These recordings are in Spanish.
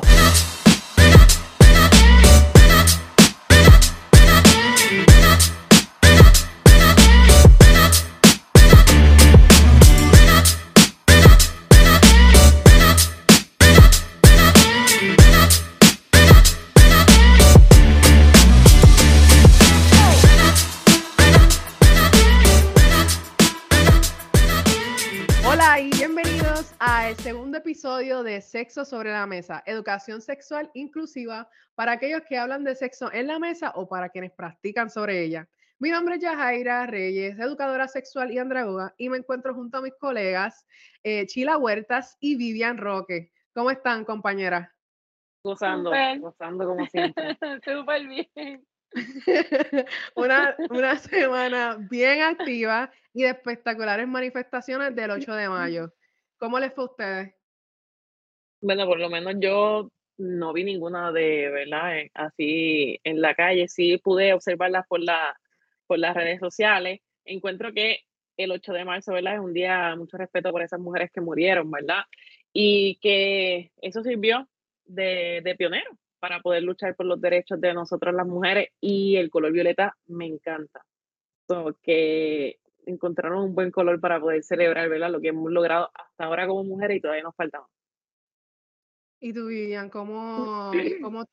go! Episodio de Sexo sobre la Mesa, educación sexual inclusiva para aquellos que hablan de sexo en la mesa o para quienes practican sobre ella. Mi nombre es Yajaira Reyes, educadora sexual y andragoga, y me encuentro junto a mis colegas eh, Chila Huertas y Vivian Roque. ¿Cómo están, compañeras? Gozando, gozando como siempre. Súper bien. una, una semana bien activa y de espectaculares manifestaciones del 8 de mayo. ¿Cómo les fue a ustedes? Bueno, por lo menos yo no vi ninguna de, ¿verdad? Eh, así en la calle, sí pude observarlas por, la, por las redes sociales. Encuentro que el 8 de marzo, ¿verdad? Es un día mucho respeto por esas mujeres que murieron, ¿verdad? Y que eso sirvió de, de pionero para poder luchar por los derechos de nosotros las mujeres y el color violeta me encanta. que encontraron un buen color para poder celebrar, ¿verdad? Lo que hemos logrado hasta ahora como mujeres y todavía nos falta ¿Y tú, Vivian, cómo, cómo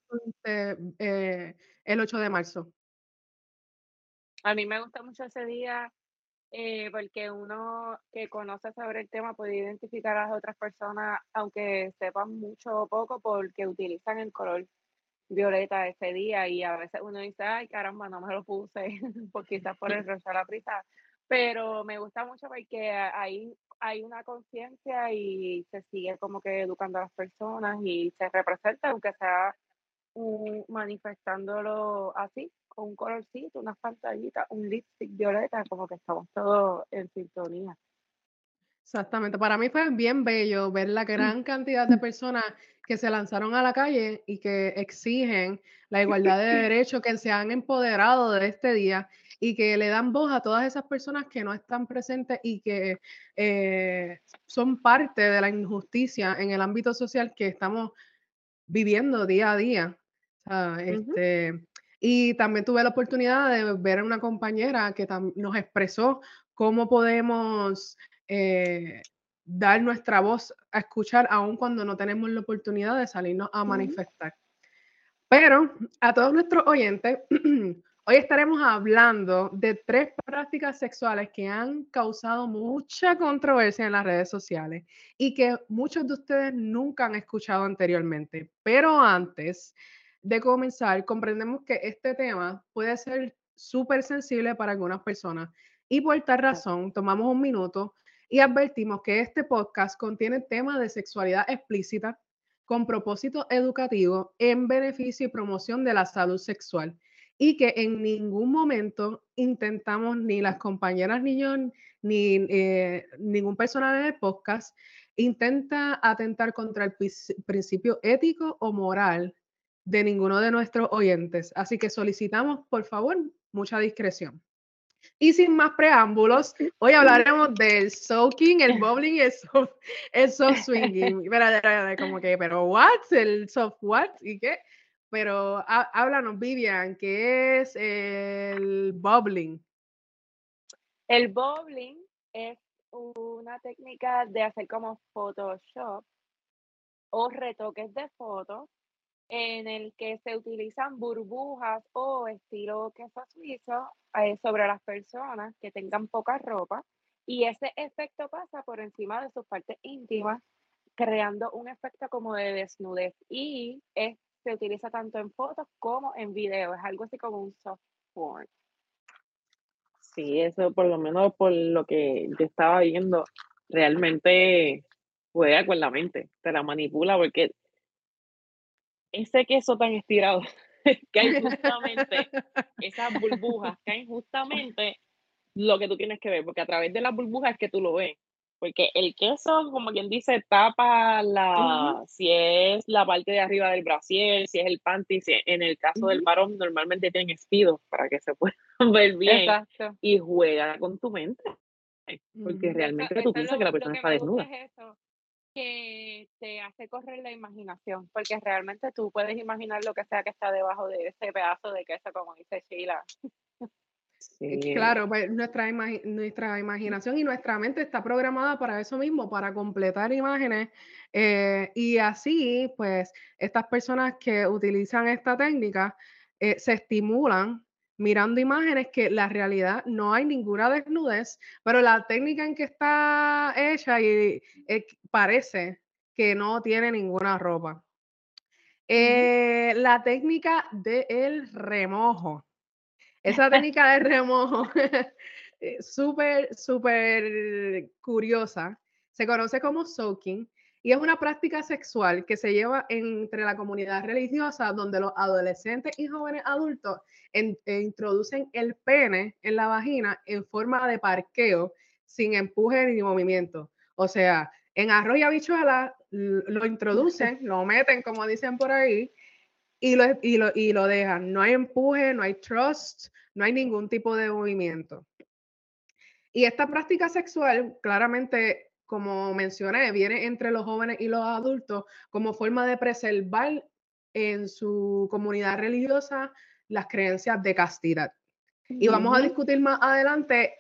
eh, el 8 de marzo? A mí me gusta mucho ese día eh, porque uno que conoce sobre el tema puede identificar a las otras personas, aunque sepan mucho o poco, porque utilizan el color violeta ese día y a veces uno dice, ay caramba, no me lo puse, porque quizás por el rosa la prisa, pero me gusta mucho porque ahí hay una conciencia y se sigue como que educando a las personas y se representa, aunque sea manifestándolo así, con un colorcito, unas pantallitas, un lipstick violeta, como que estamos todos en sintonía. Exactamente, para mí fue bien bello ver la gran cantidad de personas que se lanzaron a la calle y que exigen la igualdad de derechos, que se han empoderado de este día y que le dan voz a todas esas personas que no están presentes y que eh, son parte de la injusticia en el ámbito social que estamos viviendo día a día. este, Y también tuve la oportunidad de ver a una compañera que nos expresó cómo podemos eh, dar nuestra voz a escuchar aun cuando no tenemos la oportunidad de salirnos a manifestar. Pero a todos nuestros oyentes, Hoy estaremos hablando de tres prácticas sexuales que han causado mucha controversia en las redes sociales y que muchos de ustedes nunca han escuchado anteriormente. Pero antes de comenzar, comprendemos que este tema puede ser súper sensible para algunas personas y por tal razón tomamos un minuto y advertimos que este podcast contiene temas de sexualidad explícita con propósito educativo en beneficio y promoción de la salud sexual y que en ningún momento intentamos ni las compañeras ni yo, ni eh, ningún personal del podcast intenta atentar contra el principio ético o moral de ninguno de nuestros oyentes. Así que solicitamos, por favor, mucha discreción. Y sin más preámbulos, hoy hablaremos del soaking, el bubbling y el soft, el soft swinging. como que, pero what? ¿El soft what? ¿Y qué? Pero háblanos, Vivian, ¿qué es el bubbling? El bubbling es una técnica de hacer como Photoshop o retoques de fotos en el que se utilizan burbujas o estilo queso suizo eh, sobre las personas que tengan poca ropa y ese efecto pasa por encima de sus partes íntimas creando un efecto como de desnudez y es se utiliza tanto en fotos como en video. Es algo así como un soft porn. Sí, eso por lo menos por lo que yo estaba viendo, realmente juega con la mente, te la manipula porque ese queso tan estirado que hay justamente esas burbujas, que hay justamente lo que tú tienes que ver, porque a través de las burbujas es que tú lo ves. Porque el queso, como quien dice, tapa la, si es la parte de arriba del brasier, si es el panty, si en el caso del varón normalmente tienen espidos para que se puedan ver bien y juega con tu mente. Porque realmente tú piensas que la persona está desnuda. que te hace correr la imaginación, porque realmente tú puedes imaginar lo que sea que está debajo de ese pedazo de queso, como dice Sheila. Sí. Claro, pues nuestra, nuestra imaginación y nuestra mente está programada para eso mismo, para completar imágenes. Eh, y así, pues, estas personas que utilizan esta técnica eh, se estimulan mirando imágenes que la realidad no hay ninguna desnudez, pero la técnica en que está hecha y eh, parece que no tiene ninguna ropa. Eh, la técnica del remojo. Esa técnica de remojo, eh, súper, súper curiosa, se conoce como soaking y es una práctica sexual que se lleva entre la comunidad religiosa donde los adolescentes y jóvenes adultos e introducen el pene en la vagina en forma de parqueo sin empuje ni movimiento. O sea, en arroz y habichuela lo introducen, lo meten, como dicen por ahí, y lo, y, lo, y lo dejan. No hay empuje, no hay trust, no hay ningún tipo de movimiento. Y esta práctica sexual claramente como mencioné, viene entre los jóvenes y los adultos como forma de preservar en su comunidad religiosa las creencias de castidad. Y vamos a discutir más adelante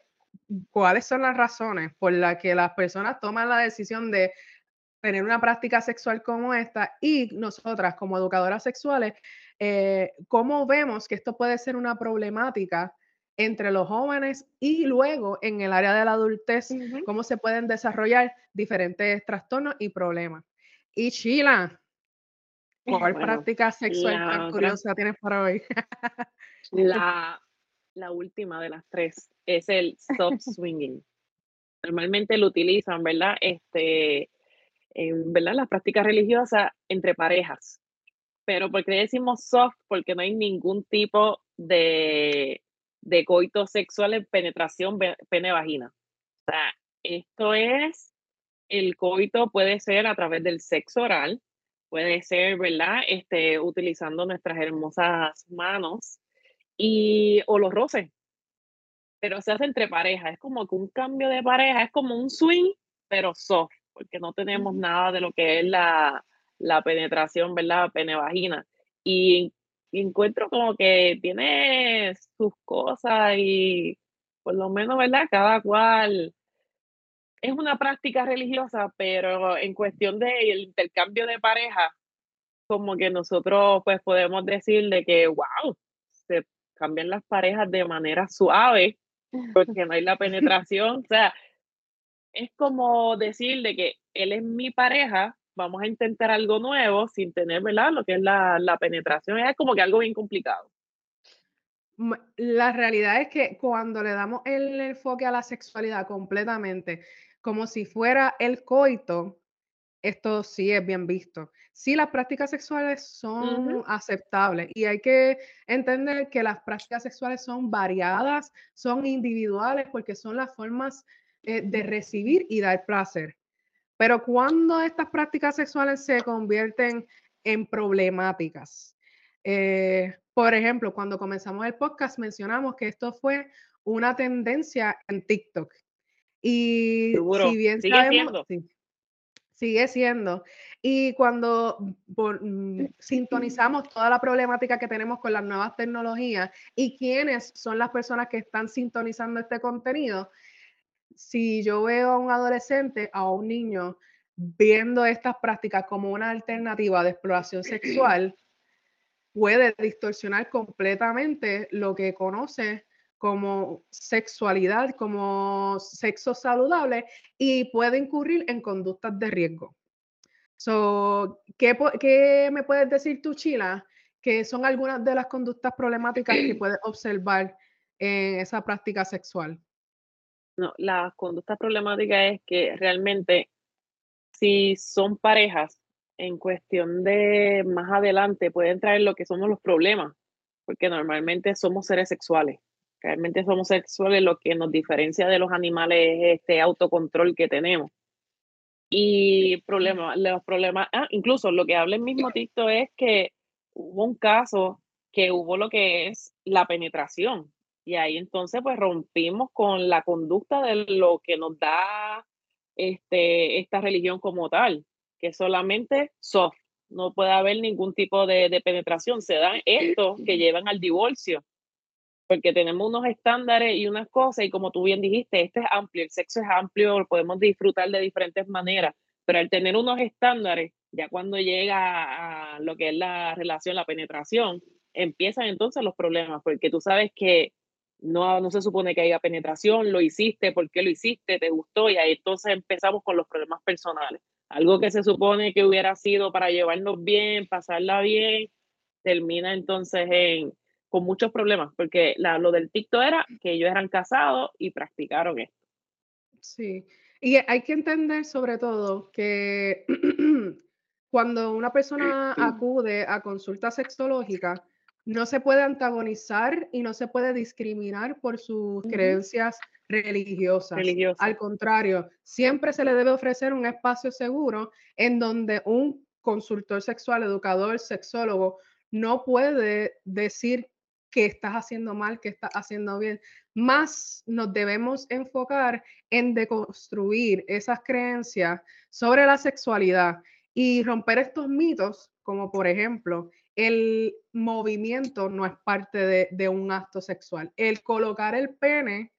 cuáles son las razones por las que las personas toman la decisión de tener una práctica sexual como esta y nosotras como educadoras sexuales, eh, cómo vemos que esto puede ser una problemática entre los jóvenes y luego en el área de la adultez, cómo se pueden desarrollar diferentes trastornos y problemas. Y Sheila, ¿cuál práctica sexual tan curiosa tienes para hoy? la, la última de las tres es el soft swinging. Normalmente lo utilizan, ¿verdad? Este, en, ¿verdad? Las prácticas religiosas entre parejas. Pero ¿por qué decimos soft? Porque no hay ningún tipo de de coito sexual en penetración pene-vagina. O sea, esto es, el coito puede ser a través del sexo oral, puede ser, ¿verdad? Este, utilizando nuestras hermosas manos y, o los roces. Pero se hace entre parejas, es como un cambio de pareja, es como un swing, pero soft, porque no tenemos nada de lo que es la, la penetración, ¿verdad? Pene-vagina. Y y encuentro como que tiene sus cosas y por lo menos, ¿verdad? Cada cual es una práctica religiosa, pero en cuestión del intercambio de pareja, como que nosotros pues podemos decir de que, wow, se cambian las parejas de manera suave, porque no hay la penetración, o sea, es como decir de que él es mi pareja, vamos a intentar algo nuevo sin tener, ¿verdad? Lo que es la, la penetración es como que algo bien complicado. La realidad es que cuando le damos el enfoque a la sexualidad completamente, como si fuera el coito, esto sí es bien visto. Sí, las prácticas sexuales son aceptables y hay que entender que las prácticas sexuales son variadas, son individuales porque son las formas eh, de recibir y dar placer. Pero cuando estas prácticas sexuales se convierten en problemáticas, eh, por ejemplo, cuando comenzamos el podcast mencionamos que esto fue una tendencia en TikTok. Y si bien sigue siendo. sigue siendo. Y cuando mm, sintonizamos toda la problemática que tenemos con las nuevas tecnologías y quiénes son las personas que están sintonizando este contenido, si yo veo a un adolescente, a un niño, viendo estas prácticas como una alternativa de exploración sexual, puede distorsionar completamente lo que conoce como sexualidad, como sexo saludable y puede incurrir en conductas de riesgo. So, ¿qué, ¿Qué me puedes decir tú, Chila? Que son algunas de las conductas problemáticas que puedes observar en esa práctica sexual. No, la conducta problemática es que realmente si son parejas, en cuestión de más adelante pueden traer lo que somos los problemas, porque normalmente somos seres sexuales. Realmente somos sexuales, lo que nos diferencia de los animales es este autocontrol que tenemos. Y problemas, los problemas, ah, incluso lo que habla el mismo Tito es que hubo un caso que hubo lo que es la penetración, y ahí entonces pues rompimos con la conducta de lo que nos da este, esta religión como tal. que solamente soft, no puede haber ningún tipo de, de penetración. Se dan estos que llevan al divorcio, porque tenemos unos estándares y unas cosas, y como tú bien dijiste, este es amplio, el sexo es amplio, lo podemos disfrutar de diferentes maneras, pero al tener unos estándares, ya cuando llega a lo que es la relación, la penetración, empiezan entonces los problemas, porque tú sabes que no, no se supone que haya penetración, lo hiciste, ¿por qué lo hiciste? ¿Te gustó? Y ahí entonces empezamos con los problemas personales. Algo que se supone que hubiera sido para llevarnos bien, pasarla bien, termina entonces en, con muchos problemas, porque la, lo del TikTok era que ellos eran casados y practicaron esto. Sí, y hay que entender sobre todo que cuando una persona acude a consulta sexológica, no se puede antagonizar y no se puede discriminar por sus creencias religiosas. Al contrario, siempre se le debe ofrecer un espacio seguro en donde un consultor sexual, educador, sexólogo, no puede decir que estás haciendo mal, que estás haciendo bien. Más nos debemos enfocar en deconstruir esas creencias sobre la sexualidad y romper estos mitos, como por ejemplo el movimiento no es parte de, un acto sexual. El colocar el pene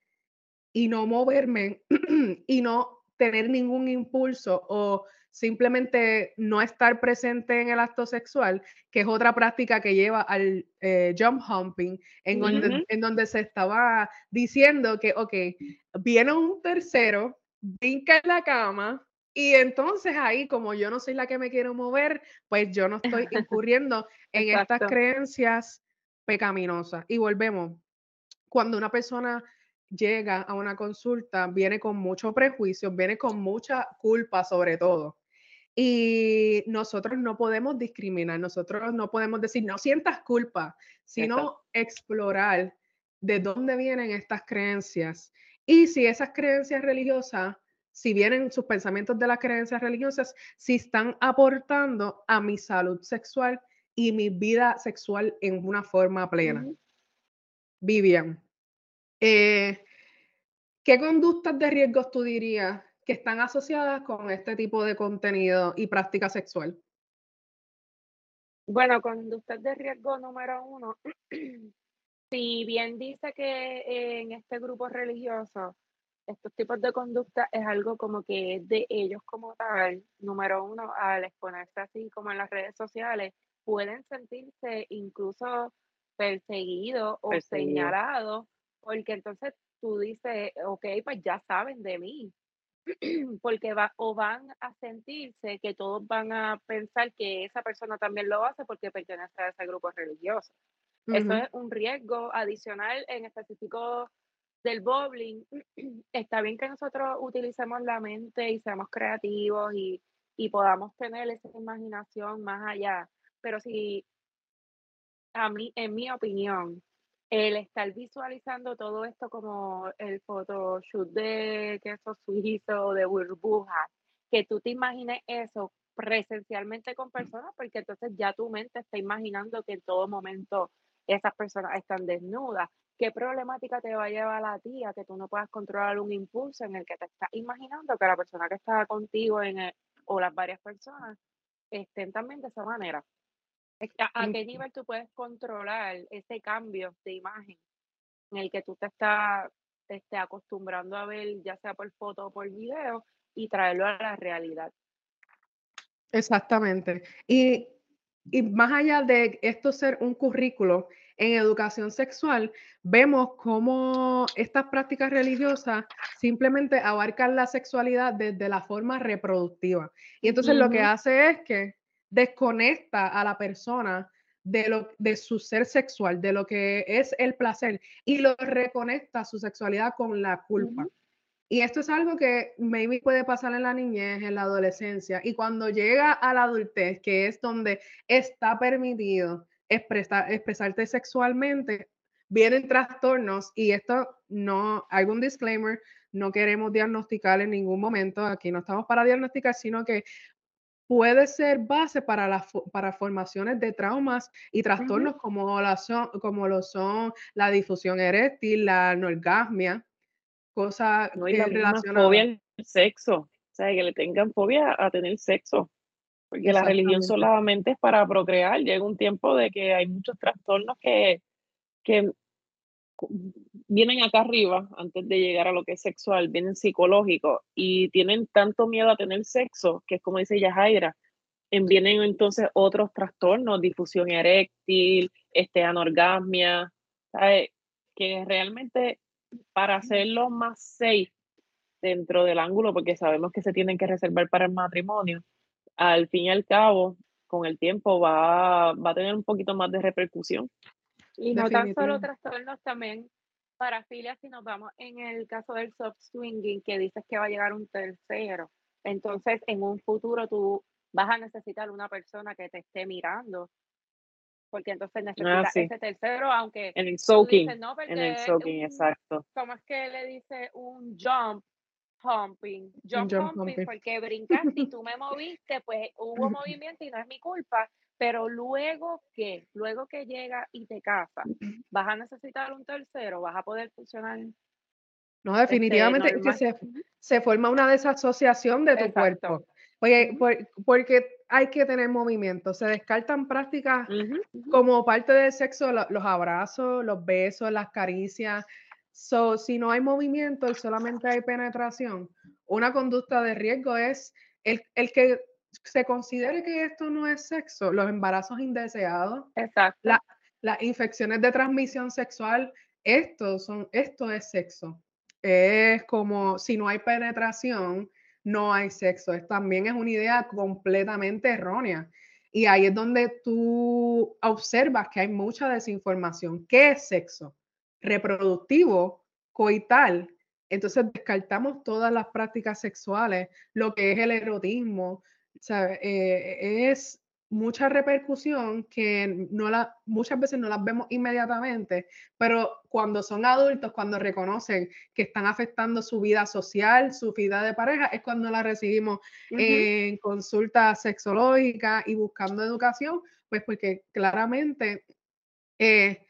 y no moverme y no tener ningún impulso o simplemente no estar presente en el acto sexual, que es otra práctica que lleva al eh, jump humping, en, donde, en donde se estaba diciendo que, ok, viene un tercero, brinca en la cama, y entonces ahí, como yo no soy la que me quiero mover, pues yo no estoy incurriendo en estas creencias pecaminosas. Y volvemos, cuando una persona llega a una consulta, viene con mucho prejuicio, viene con mucha culpa sobre todo. Y nosotros no podemos discriminar, nosotros no podemos decir, no sientas culpa, sino explorar de dónde vienen estas creencias. Y si esas creencias religiosas si vienen sus pensamientos de las creencias religiosas, si están aportando a mi salud sexual y mi vida sexual en una forma plena. Vivian, eh, ¿qué conductas de riesgo tú dirías que están asociadas con este tipo de contenido y práctica sexual? Bueno, conductas de riesgo número uno. si bien dice que en este grupo religioso estos tipos de conducta es algo como que es de ellos como tal. Número uno, al exponerse así como en las redes sociales, pueden sentirse incluso perseguidos o señalados, porque entonces tú dices, ok, pues ya saben de mí, porque va, o van a sentirse que todos van a pensar que esa persona también lo hace porque pertenece a ese grupo religioso. Eso es un riesgo adicional en específico del bowling, está bien que nosotros utilicemos la mente y seamos creativos y, podamos tener esa imaginación más allá, pero si a mí, en mi opinión, el estar visualizando todo esto como el photoshoot de queso suizo de burbuja, que tú te imagines eso presencialmente con personas, porque entonces ya tu mente está imaginando que en todo momento esas personas están desnudas ¿Qué problemática te va a llevar a ti a que tú no puedas controlar un impulso en el que te estás imaginando que la persona que está contigo en o las varias personas estén también de esa manera? ¿A, qué nivel tú puedes controlar ese cambio de imagen en el que tú te estás este, acostumbrando a ver, ya sea por foto o por video, y traerlo a la realidad? Exactamente. Y, y más allá de esto ser un currículo, en educación sexual, vemos cómo estas prácticas religiosas simplemente abarcan la sexualidad desde la forma reproductiva. Y entonces lo que hace es que desconecta a la persona de, lo, de su ser sexual, de lo que es el placer, y lo reconecta su sexualidad con la culpa. Y esto es algo que maybe puede pasar en la niñez, en la adolescencia, y cuando llega a la adultez, que es donde está permitido expresarte sexualmente, vienen trastornos y esto no, algún disclaimer, no queremos diagnosticar en ningún momento, aquí no estamos para diagnosticar, sino que puede ser base para, las para formaciones de traumas y trastornos como, la son, como lo son la difusión eréctil, la anorgasmia, cosas no, y la fobia al sexo, o sea, que le tengan fobia a tener sexo. Porque la religión solamente es para procrear. Llega un tiempo de que hay muchos trastornos que, que vienen acá arriba antes de llegar a lo que es sexual, vienen psicológicos y tienen tanto miedo a tener sexo, que es como dice Yajaira, vienen entonces otros trastornos, difusión eréctil, este, anorgasmia, que realmente para hacerlo más safe dentro del ángulo, porque sabemos que se tienen que reservar para el matrimonio, al fin y al cabo, con el tiempo va, va a tener un poquito más de repercusión. Y no tan solo trastornos, también parafilia, si nos vamos en el caso del soft swinging, que dices que va a llegar un tercero. Entonces, en un futuro tú vas a necesitar una persona que te esté mirando, porque entonces ah, necesitas ese tercero, aunque en el soaking, en el soaking, exacto. ¿Cómo es que le dice un jump? Jumping, jump, jumping, porque brincaste y tú me moviste, pues hubo movimiento y no es mi culpa, pero luego que, luego que llega y te casa, vas a necesitar un tercero, vas a poder funcionar. No, este, definitivamente que se, se, forma una desasociación de tu cuerpo. Oye, porque hay que tener movimiento. Se descartan prácticas como parte del sexo, los abrazos, los besos, las caricias. So, si no hay movimiento y solamente hay penetración, una conducta de riesgo es el, el que se considere que esto no es sexo, los embarazos indeseados, las infecciones de transmisión sexual, esto, son, esto es sexo. Es como si no hay penetración, no hay sexo. Es, también es una idea completamente errónea. Y ahí es donde tú observas que hay mucha desinformación. ¿Qué es sexo? Reproductivo, coital. Entonces descartamos todas las prácticas sexuales, lo que es el erotismo. Eh, es mucha repercusión que no la, muchas veces no las vemos inmediatamente, pero cuando son adultos, cuando reconocen que están afectando su vida social, su vida de pareja, es cuando la recibimos en consulta sexológica y buscando educación, pues porque claramente eh,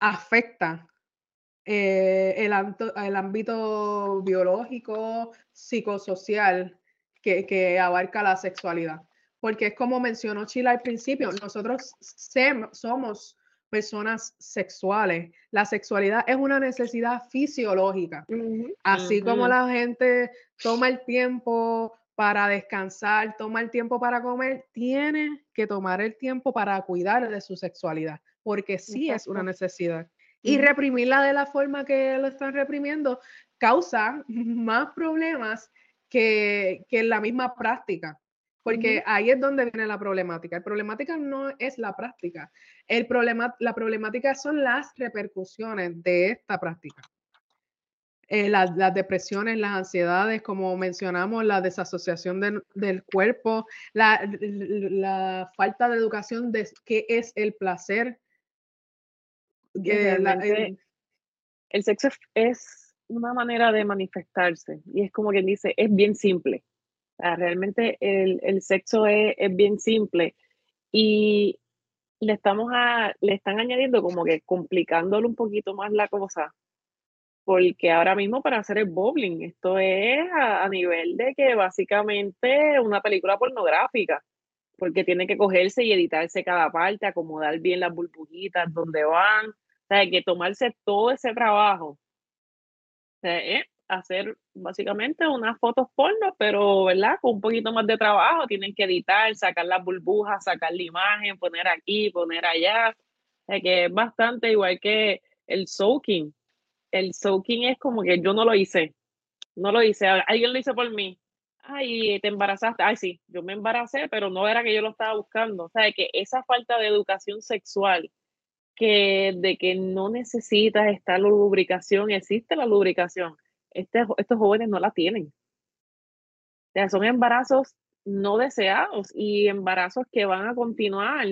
afecta eh, el, el, ámbito biológico, psicosocial que, que abarca la sexualidad porque es como mencionó Chila al principio, nosotros somos personas sexuales. La sexualidad es una necesidad fisiológica. Así como la gente toma el tiempo para descansar, toma el tiempo para comer, tiene que tomar el tiempo para cuidar de su sexualidad, porque sí es una necesidad. Y reprimirla de la forma que lo están reprimiendo causa más problemas que, que la misma práctica porque ahí es donde viene la problemática. La problemática no es la práctica, el problema, la problemática son las repercusiones de esta práctica. Eh, las, depresiones, las ansiedades, como mencionamos, la desasociación del cuerpo, la, falta de educación de qué es el placer. Eh, el sexo es una manera de manifestarse y es como quien dice, es bien simple realmente el, sexo es, bien simple y le, estamos a, le están añadiendo como que complicándolo un poquito más la cosa. Porque ahora mismo para hacer el bowling, esto es a, nivel de que básicamente una película pornográfica, porque tiene que cogerse y editarse cada parte, acomodar bien las burbujitas, donde van, o sea, hay que tomarse todo ese trabajo. O sea, hacer básicamente unas fotos porno, pero, ¿verdad? Con un poquito más de trabajo, tienen que editar, sacar las burbujas, sacar la imagen, poner aquí, poner allá, que es bastante igual que el soaking. El soaking es como que yo no lo hice, no lo hice, alguien lo hizo por mí. Ay, te embarazaste. Ay, sí, yo me embaracé, pero no era que yo lo estaba buscando. O sea, que esa falta de educación sexual, que de que no necesitas esta lubricación, existe la lubricación este, estos jóvenes no la tienen. O sea, son embarazos no deseados y embarazos que van a continuar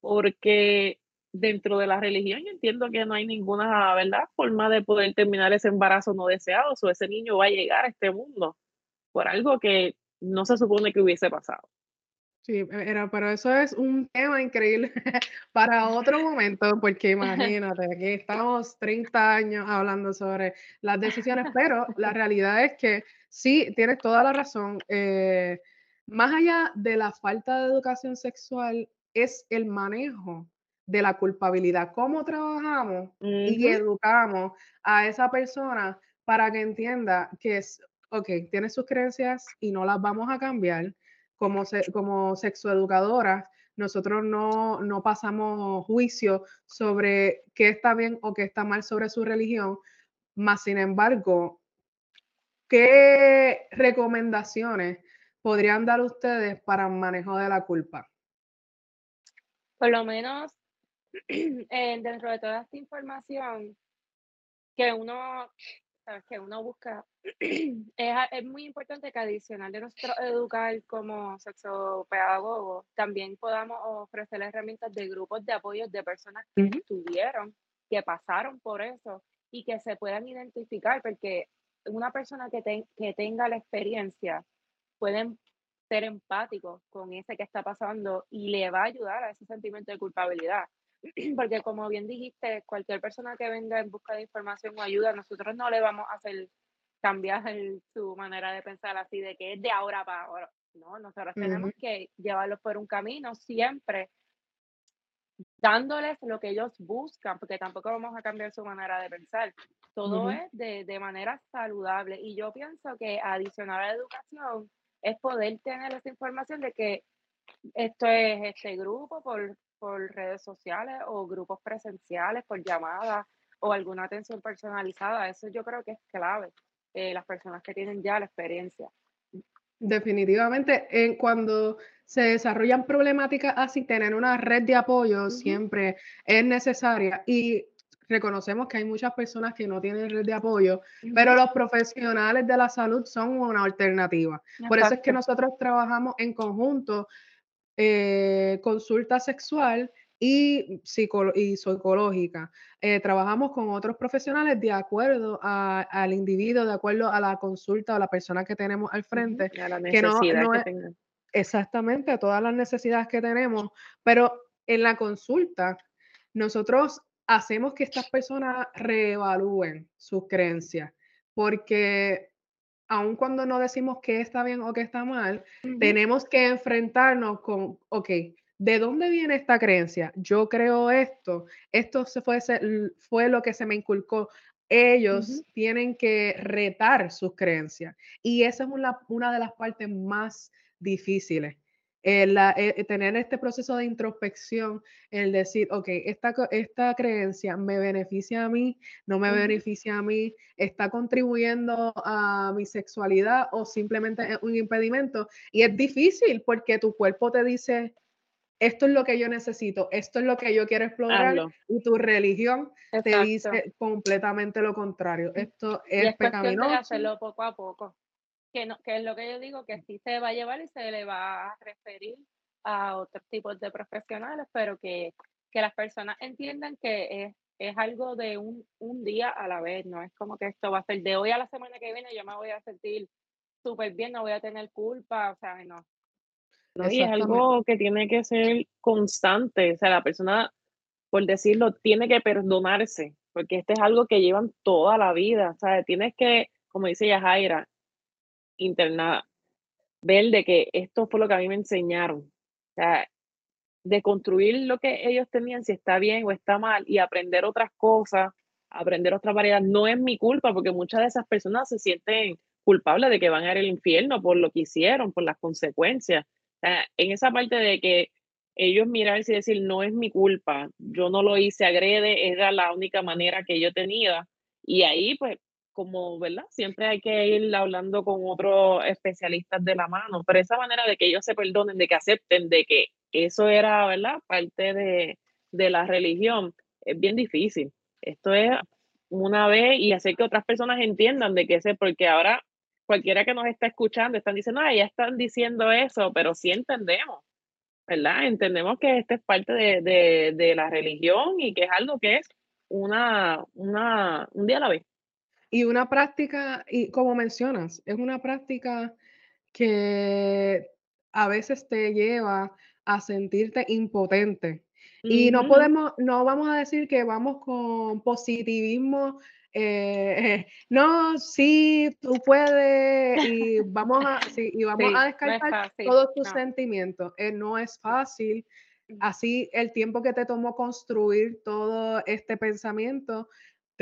porque dentro de la religión yo entiendo que no hay ninguna ¿verdad? forma de poder terminar ese embarazo no deseado o ese niño va a llegar a este mundo por algo que no se supone que hubiese pasado. Sí, e, era, pero eso es un tema increíble para otro momento, porque imagínate, aquí estamos 30 años hablando sobre las decisiones, pero la realidad es que sí, tienes toda la razón. Eh, más allá de la falta de educación sexual, es el manejo de la culpabilidad. ¿Cómo trabajamos y educamos a esa persona para que entienda que es, ok, tiene sus creencias y no las vamos a cambiar? Como, como sexoeducadoras, nosotros no, no pasamos juicio sobre qué está bien o qué está mal sobre su religión, más sin embargo, ¿qué recomendaciones podrían dar ustedes para manejo de la culpa? Por lo menos eh, dentro de toda esta información que uno, que uno busca, es, muy importante que adicional de nuestro educar como sexopedagogo, también podamos ofrecer herramientas de grupos de apoyo de personas que estuvieron, que pasaron por eso y que se puedan identificar, porque una persona que, que tenga la experiencia pueden ser empáticos con ese que está pasando y le va a ayudar a ese sentimiento de culpabilidad. Porque como bien dijiste, cualquier persona que venga en busca de información o ayuda, nosotros no le vamos a hacer cambiar su manera de pensar así de que es de ahora para ahora. No, nosotros tenemos que llevarlos por un camino siempre dándoles lo que ellos buscan, porque tampoco vamos a cambiar su manera de pensar. Todo es de, de, manera saludable. Y yo pienso que adicional a la educación es poder tener esa información de que esto es este grupo por, por redes sociales o grupos presenciales, por llamadas o alguna atención personalizada. Eso yo creo que es clave. Eh, las personas que tienen ya la experiencia. Definitivamente, en cuando se desarrollan problemáticas así, tener una red de apoyo siempre es necesaria y reconocemos que hay muchas personas que no tienen red de apoyo, pero los profesionales de la salud son una alternativa. Por eso es que nosotros trabajamos en conjunto eh, consulta sexual y, y psicológica. Eh, trabajamos con otros profesionales de acuerdo al individuo, de acuerdo a la consulta o la persona que tenemos al frente. A la necesidad que, Exactamente, a todas las necesidades que tenemos, pero en la consulta nosotros hacemos que estas personas reevalúen sus creencias, porque aun cuando no decimos que está bien o que está mal, tenemos que enfrentarnos con, ok, ¿de dónde viene esta creencia? Yo creo esto, esto se fue, fue lo que se me inculcó. Ellos tienen que retar sus creencias y esa es una, una de las partes más difíciles el, eh, eh, tener este proceso de introspección, el decir, ok, esta, esta creencia me beneficia a mí, no me beneficia a mí, está contribuyendo a mi sexualidad o simplemente es un impedimento. Y es difícil porque tu cuerpo te dice, esto es lo que yo necesito, esto es lo que yo quiero explorar, y tu religión te dice completamente lo contrario. Esto es, es pecaminoso. hacerlo poco a poco que, no, que es lo que yo digo, que sí se va a llevar y se le va a referir a otros tipos de profesionales, pero que, que las personas entiendan que es, es algo de un, un, día a la vez, no es como que esto va a ser de hoy a la semana que viene, yo me voy a sentir súper bien, no voy a tener culpa, o sea, no. no y es algo que tiene que ser constante, o sea, la persona, por decirlo, tiene que perdonarse, porque este es algo que llevan toda la vida, o sea, tienes que, como dice Yajaira, internada, ver de que esto fue lo que a mí me enseñaron. O sea, de construir lo que ellos tenían, si está bien o está mal, y aprender otras cosas, aprender otras variedades. No es mi culpa, porque muchas de esas personas se sienten culpables de que van a ir al infierno por lo que hicieron, por las consecuencias. O sea, en esa parte de que ellos mirarse y decir, no es mi culpa, yo no lo hice, agrede, era la única manera que yo tenía. Y ahí, pues, como, ¿verdad? Siempre hay que ir hablando con otros especialistas de la mano, pero esa manera de que ellos se perdonen, de que acepten de que eso era, ¿verdad? Parte de, de la religión, es bien difícil. Esto es una vez y hacer que otras personas entiendan de que ese, porque ahora cualquiera que nos está escuchando están diciendo, ah, ya están diciendo eso, pero sí entendemos, ¿verdad? Entendemos que esto es parte de, de, de la religión y que es algo que es una, una, un día a la vez. Y una práctica, y como mencionas, es una práctica que a veces te lleva a sentirte impotente. Y no podemos, no vamos a decir que vamos con positivismo eh, no, sí, tú puedes y vamos a, y vamos a descartar todos tus sentimientos. Eh, no es fácil. Así el tiempo que te tomó construir todo este pensamiento,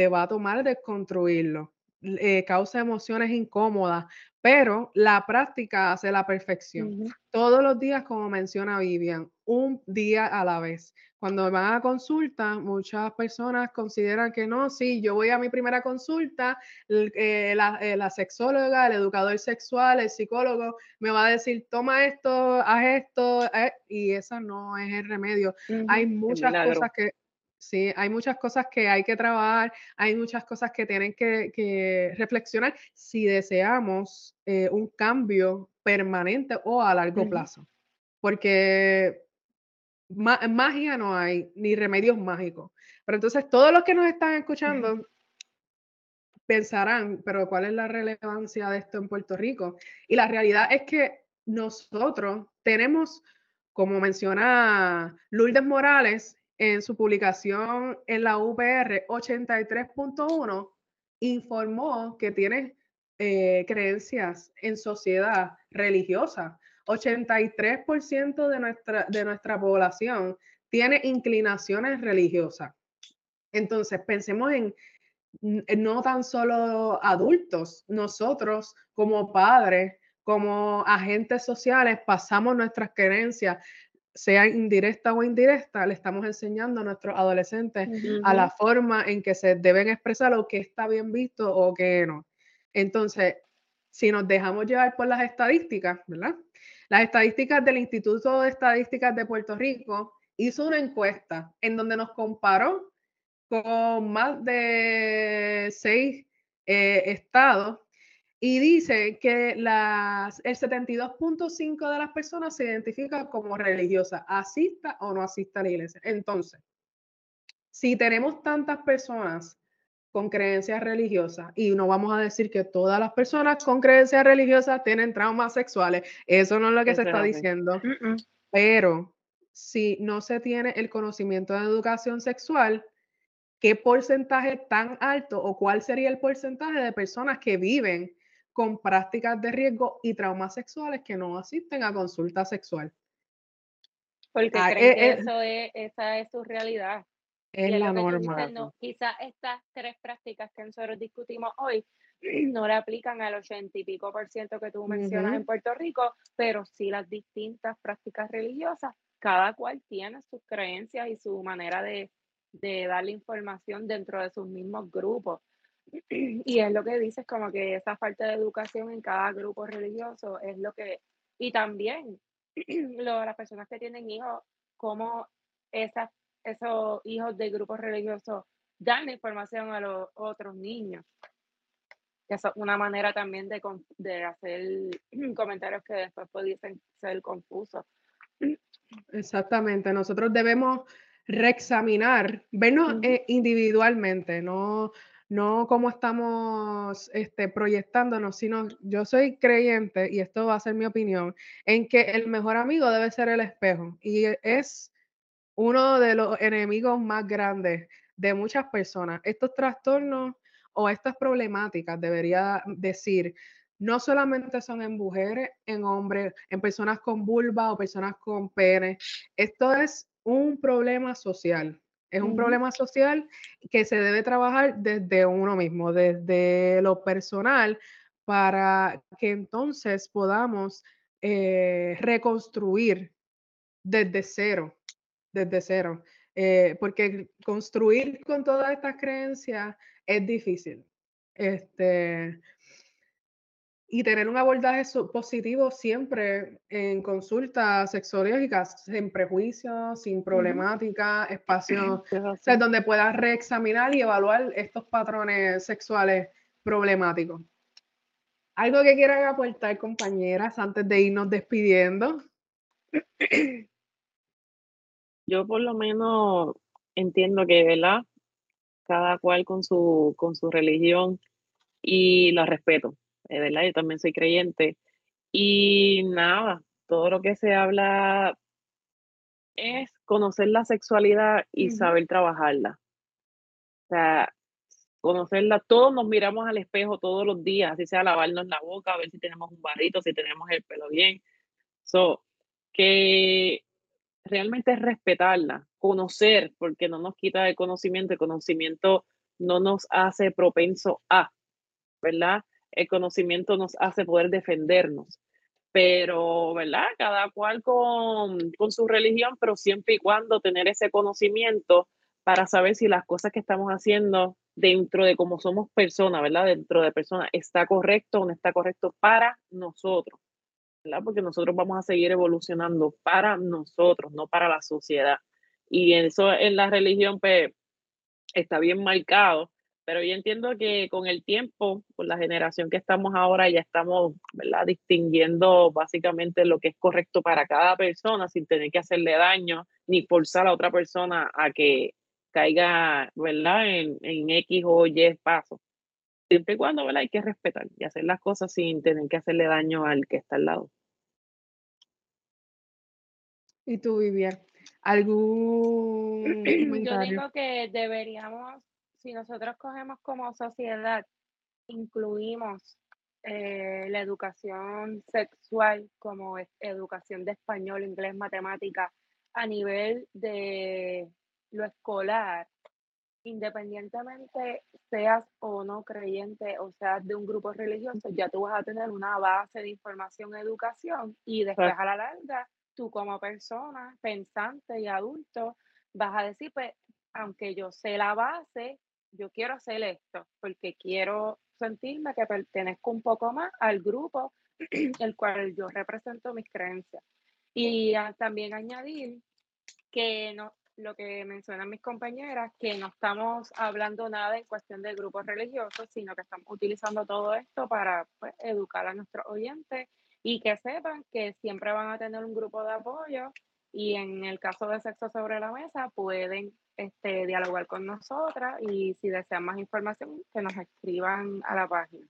te va a tomar desconstruirlo. Eh, causa emociones incómodas, pero la práctica hace la perfección. Todos los días, como menciona Vivian, un día a la vez. Cuando van a consulta, muchas personas consideran que no, sí, yo voy a mi primera consulta, eh, eh, la, sexóloga, el educador sexual, el psicólogo me va a decir, toma esto, haz esto, y esa no es el remedio. Hay muchas cosas que Sí, hay muchas cosas que hay que trabajar, hay muchas cosas que tienen que, reflexionar si deseamos eh, un cambio permanente o a largo plazo. Porque magia no hay, ni remedios mágicos. Pero entonces todos los que nos están escuchando pensarán, pero ¿cuál es la relevancia de esto en Puerto Rico? Y la realidad es que nosotros tenemos, como menciona Lourdes Morales, en su publicación en la UPR 83.1 informó que tiene eh, creencias en sociedad religiosa. 83% de nuestra, de nuestra población tiene inclinaciones religiosas. Entonces, pensemos en no tan solo adultos, nosotros como padres, como agentes sociales, pasamos nuestras creencias sea indirecta o indirecta, le estamos enseñando a nuestros adolescentes a la forma en que se deben expresar o que está bien visto o que no. Entonces, si nos dejamos llevar por las estadísticas, ¿verdad? Las estadísticas del Instituto de Estadísticas de Puerto Rico hizo una encuesta en donde nos comparó con más de seis eh, estados y dice que las, el 72.5 de las personas se identifica como religiosa, asista o no asista a la iglesia. Entonces, si tenemos tantas personas con creencias religiosas, y no vamos a decir que todas las personas con creencias religiosas tienen traumas sexuales, eso no es lo que se está diciendo, pero si no se tiene el conocimiento de educación sexual, ¿qué porcentaje tan alto o cuál sería el porcentaje de personas que viven con prácticas de riesgo y traumas sexuales que no asisten a consulta sexual. Porque ah, creen eh, que eh, eso es, esa es su realidad. Es la norma. quizás estas tres prácticas que nosotros discutimos hoy no le aplican al ochenta y pico por ciento que tú mencionas en Puerto Rico, pero sí las distintas prácticas religiosas, cada cual tiene sus creencias y su manera de, de darle información dentro de sus mismos grupos. Y es lo que dices, como que esa falta de educación en cada grupo religioso es lo que, y también lo, las personas que tienen hijos, como esas, esos hijos de grupos religiosos dan la información a los otros niños. Eso es una manera también de, de hacer comentarios que después pudiesen ser confusos. Exactamente, nosotros debemos reexaminar, vernos eh, individualmente, no, no como estamos este, proyectándonos, sino yo soy creyente, y esto va a ser mi opinión, en que el mejor amigo debe ser el espejo. Y es uno de los enemigos más grandes de muchas personas. Estos trastornos o estas problemáticas, debería decir, no solamente son en mujeres, en hombres, en personas con vulva o personas con pene. Esto es un problema social. Es un problema social que se debe trabajar desde uno mismo, desde lo personal, para que entonces podamos eh, reconstruir desde cero, desde cero. Eh, porque construir con todas estas creencias es difícil. Este, y tener un abordaje positivo siempre en consultas sexológicas, sin prejuicios, sin problemática, espacios donde puedas reexaminar y evaluar estos patrones sexuales problemáticos. ¿Algo que quieran aportar, compañeras, antes de irnos despidiendo? Yo por lo menos entiendo que, ¿verdad? Cada cual con su, con su religión y la respeto ¿verdad? Yo también soy creyente. Y nada, todo lo que se habla es conocer la sexualidad y saber trabajarla. O sea, conocerla. Todos nos miramos al espejo todos los días, así sea lavarnos la boca, a ver si tenemos un barrito, si tenemos el pelo bien. So, que realmente es respetarla, conocer, porque no nos quita el conocimiento, el conocimiento no nos hace propenso a, ¿verdad? El conocimiento nos hace poder defendernos, pero, ¿verdad? Cada cual con, con su religión, pero siempre y cuando tener ese conocimiento para saber si las cosas que estamos haciendo dentro de cómo somos personas, ¿verdad? Dentro de personas, está correcto o no está correcto para nosotros. Porque nosotros vamos a seguir evolucionando para nosotros, no para la sociedad. Y eso en la religión, pues, está bien marcado, pero yo entiendo que con el tiempo, con la generación que estamos ahora, ya estamos, ¿verdad? Distinguiendo básicamente lo que es correcto para cada persona sin tener que hacerle daño ni forzar a otra persona a que caiga, ¿verdad? En, en X o Y paso siempre y cuando ¿verdad? hay que respetar y hacer las cosas sin tener que hacerle daño al que está al lado. ¿Y tú, Vivian? ¿Algún Yo digo que deberíamos, si nosotros cogemos como sociedad, incluimos eh, la educación sexual como educación de español, inglés, matemática a nivel de lo escolar, independientemente seas o no creyente o seas de un grupo religioso, ya tú vas a tener una base de información, educación y después a la larga, tú como persona pensante y adulto vas a decir, pues, aunque yo sé la base, yo quiero hacer esto porque quiero sentirme que pertenezco un poco más al grupo el cual yo represento mis creencias. Y también añadir que no, lo que mencionan mis compañeras, que no estamos hablando nada en cuestión de grupos religiosos, sino que estamos utilizando todo esto para pues, educar a nuestros oyentes y que sepan que siempre van a tener un grupo de apoyo y en el caso de sexo sobre la mesa pueden este, dialogar con nosotras y si desean más información que nos escriban a la página.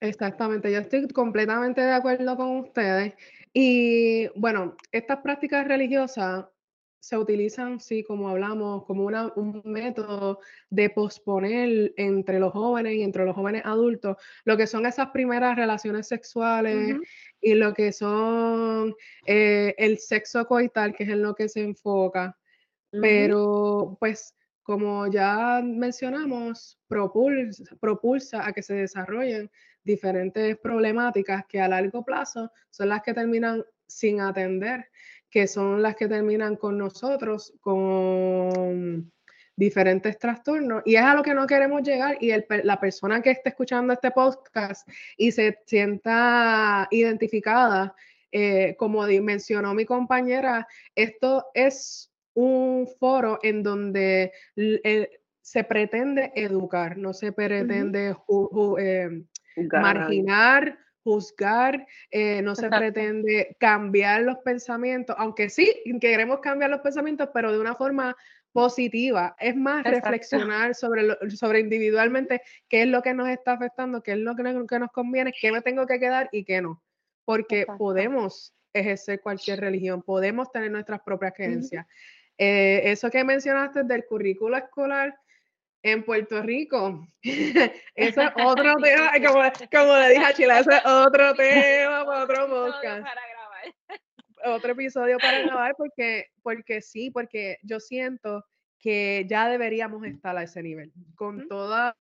Exactamente, yo estoy completamente de acuerdo con ustedes. Y bueno, estas prácticas religiosas se utilizan, sí, como hablamos, como una, un método de posponer entre los jóvenes y entre los jóvenes adultos lo que son esas primeras relaciones sexuales y lo que son eh, el sexo coital, que es en lo que se enfoca. Pero, pues, como ya mencionamos, propulsa, propulsa a que se desarrollen diferentes problemáticas que a largo plazo son las que terminan sin atender que son las que terminan con nosotros con diferentes trastornos y es a lo que no queremos llegar y la persona que esté escuchando este podcast y se sienta identificada, eh, como mencionó mi compañera, esto es un foro en donde eh, se pretende educar, no se pretende eh, marginar juzgar, eh, no se pretende cambiar los pensamientos, aunque sí queremos cambiar los pensamientos, pero de una forma positiva. Es más reflexionar sobre, sobre individualmente qué es lo que nos está afectando, qué es lo que, nos conviene, qué me tengo que quedar y qué no. Porque podemos ejercer cualquier religión, podemos tener nuestras propias creencias. Eh, eso que mencionaste del currículo escolar, en Puerto Rico. Eso es otro tema, como, le dije a Chila, eso es otro tema para otro podcast. Otro episodio para grabar porque, porque sí, porque yo siento que ya deberíamos estar a ese nivel. Con toda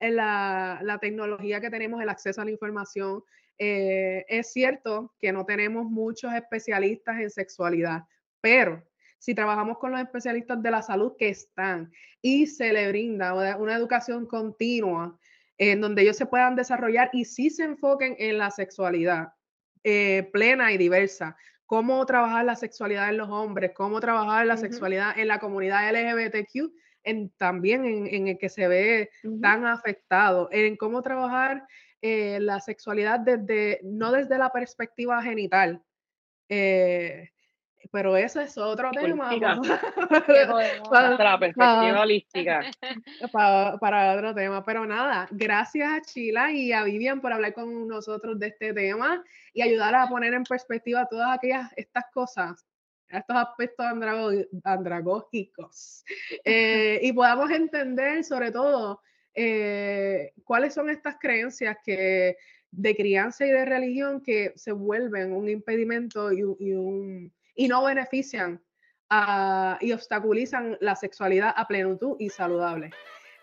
la, la tecnología que tenemos, el acceso a la información, eh, es cierto que no tenemos muchos especialistas en sexualidad, pero si trabajamos con los especialistas de la salud que están y se le brinda una educación continua en donde ellos se puedan desarrollar y sí se enfoquen en la sexualidad eh, plena y diversa, cómo trabajar la sexualidad en los hombres, cómo trabajar la sexualidad en la comunidad LGBTQ, en, también en, el que se ve tan afectado, en cómo trabajar eh, la sexualidad desde, no desde la perspectiva genital, eh, pero ese es otro tema. para, la perspectiva holística. Para, otro tema. Pero nada, gracias a Chila y a Vivian por hablar con nosotros de este tema y ayudar a poner en perspectiva todas aquellas estas cosas estos aspectos andragógicos eh, y podamos entender sobre todo eh, cuáles son estas creencias que de crianza y de religión que se vuelven un impedimento y, un, y no benefician y obstaculizan la sexualidad a plenitud y saludable.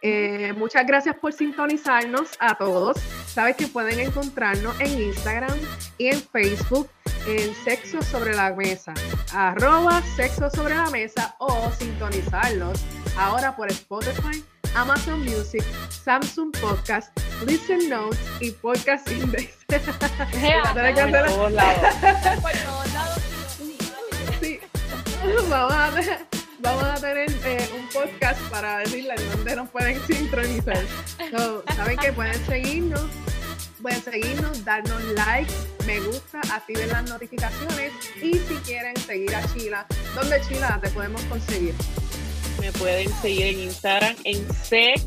Eh, muchas gracias por sintonizarnos a todos. Sabes que pueden encontrarnos en Instagram y en Facebook en Sexo sobre la Mesa, arroba Sexo sobre la Mesa o sintonizarnos ahora por Spotify, Amazon Music, Samsung Podcast, Listen Notes y Podcast Index. sí. Vamos a vamos a tener eh, un podcast para decirles dónde nos pueden sincronizar. Saben que pueden seguirnos, pueden seguirnos, darnos like, me gusta, activen las notificaciones y si quieren seguir a Chila, ¿dónde Chila te podemos conseguir? Me pueden seguir en Instagram en Sex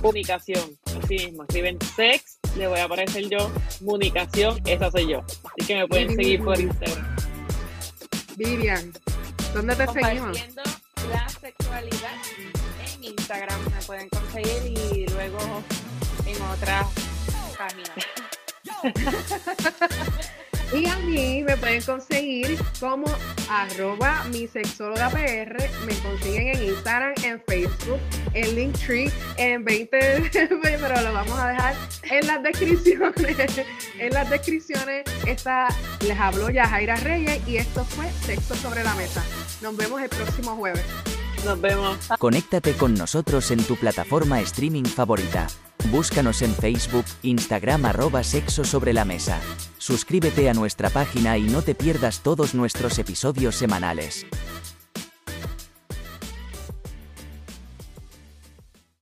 Comunicación. Así mismo, escriben Sex, le voy a aparecer yo, Comunicación, esa soy yo. Así que me pueden seguir por Instagram. Vivian, ¿Dónde te seguimos? la sexualidad en Instagram me pueden conseguir y luego en otras páginas. Y a mí me pueden conseguir como arroba mi sexóloga PR. Me consiguen en Instagram, en Facebook, en Linktree, en 20, pero lo vamos a dejar en las descripciones. En las descripciones está, les hablo ya Jaira Reyes y esto fue Sexo sobre la Mesa. Nos vemos el próximo jueves. Nos vemos. Conéctate con nosotros en tu plataforma streaming favorita. Búscanos en Facebook, Instagram arroba sexo sobre la mesa. Suscríbete a nuestra página y no te pierdas todos nuestros episodios semanales.